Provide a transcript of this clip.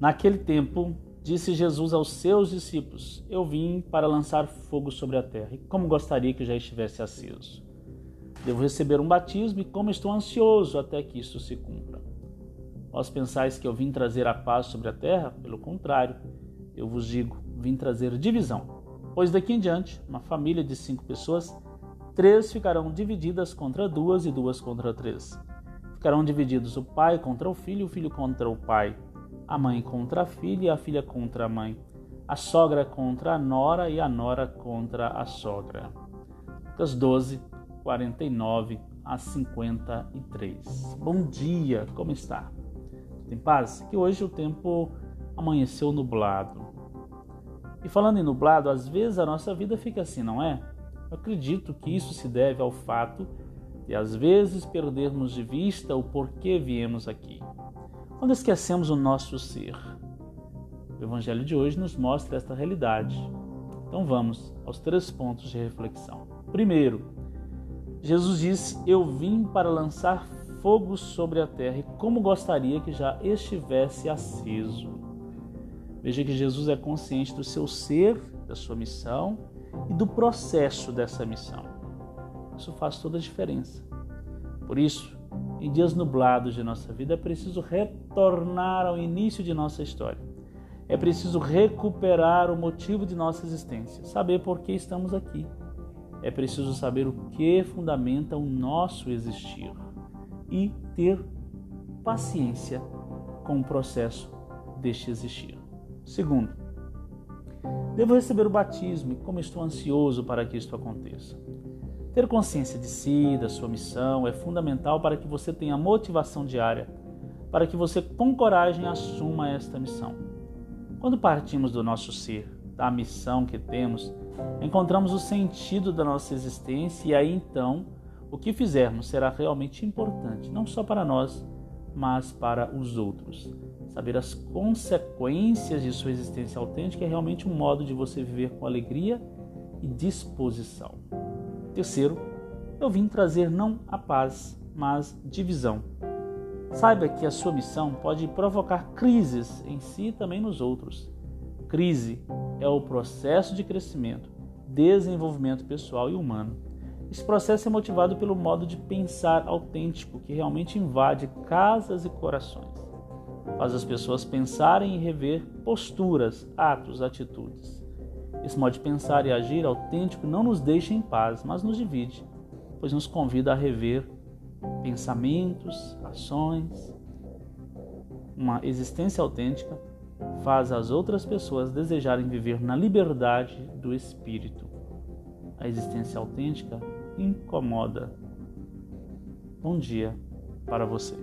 Naquele tempo, disse Jesus aos seus discípulos: Eu vim para lançar fogo sobre a terra, e como gostaria que já estivesse aceso. Devo receber um batismo, e como estou ansioso até que isto se cumpra. Vós pensais que eu vim trazer a paz sobre a terra? Pelo contrário, eu vos digo: vim trazer divisão. Pois daqui em diante, uma família de cinco pessoas, três ficarão divididas contra duas e duas contra três. Ficarão divididos o pai contra o filho, o filho contra o pai, a mãe contra a filha e a filha contra a mãe, a sogra contra a nora e a nora contra a sogra. Lucas 12, 49 a 53. Bom dia, como está? Tem paz? Que hoje o tempo amanheceu nublado. E falando em nublado, às vezes a nossa vida fica assim, não é? Eu acredito que isso se deve ao fato de às vezes perdermos de vista o porquê viemos aqui. Quando esquecemos o nosso ser. O Evangelho de hoje nos mostra esta realidade. Então vamos aos três pontos de reflexão. Primeiro, Jesus disse: Eu vim para lançar fogo sobre a terra e como gostaria que já estivesse aceso. Veja que Jesus é consciente do seu ser, da sua missão e do processo dessa missão. Isso faz toda a diferença. Por isso, em dias nublados de nossa vida, é preciso retornar ao início de nossa história. É preciso recuperar o motivo de nossa existência, saber por que estamos aqui. É preciso saber o que fundamenta o nosso existir e ter paciência com o processo deste existir. Segundo, devo receber o batismo e como estou ansioso para que isto aconteça. Ter consciência de si, da sua missão, é fundamental para que você tenha motivação diária, para que você com coragem assuma esta missão. Quando partimos do nosso ser, da missão que temos, encontramos o sentido da nossa existência e aí então o que fizermos será realmente importante, não só para nós, mas para os outros. Saber as consequências de sua existência autêntica é realmente um modo de você viver com alegria e disposição. Terceiro, eu vim trazer não a paz, mas divisão. Saiba que a sua missão pode provocar crises em si e também nos outros. Crise é o processo de crescimento, desenvolvimento pessoal e humano esse processo é motivado pelo modo de pensar autêntico que realmente invade casas e corações. Faz as pessoas pensarem e rever posturas, atos, atitudes. Esse modo de pensar e agir autêntico não nos deixa em paz, mas nos divide, pois nos convida a rever pensamentos, ações. Uma existência autêntica faz as outras pessoas desejarem viver na liberdade do espírito. A existência autêntica incomoda. Bom dia para você.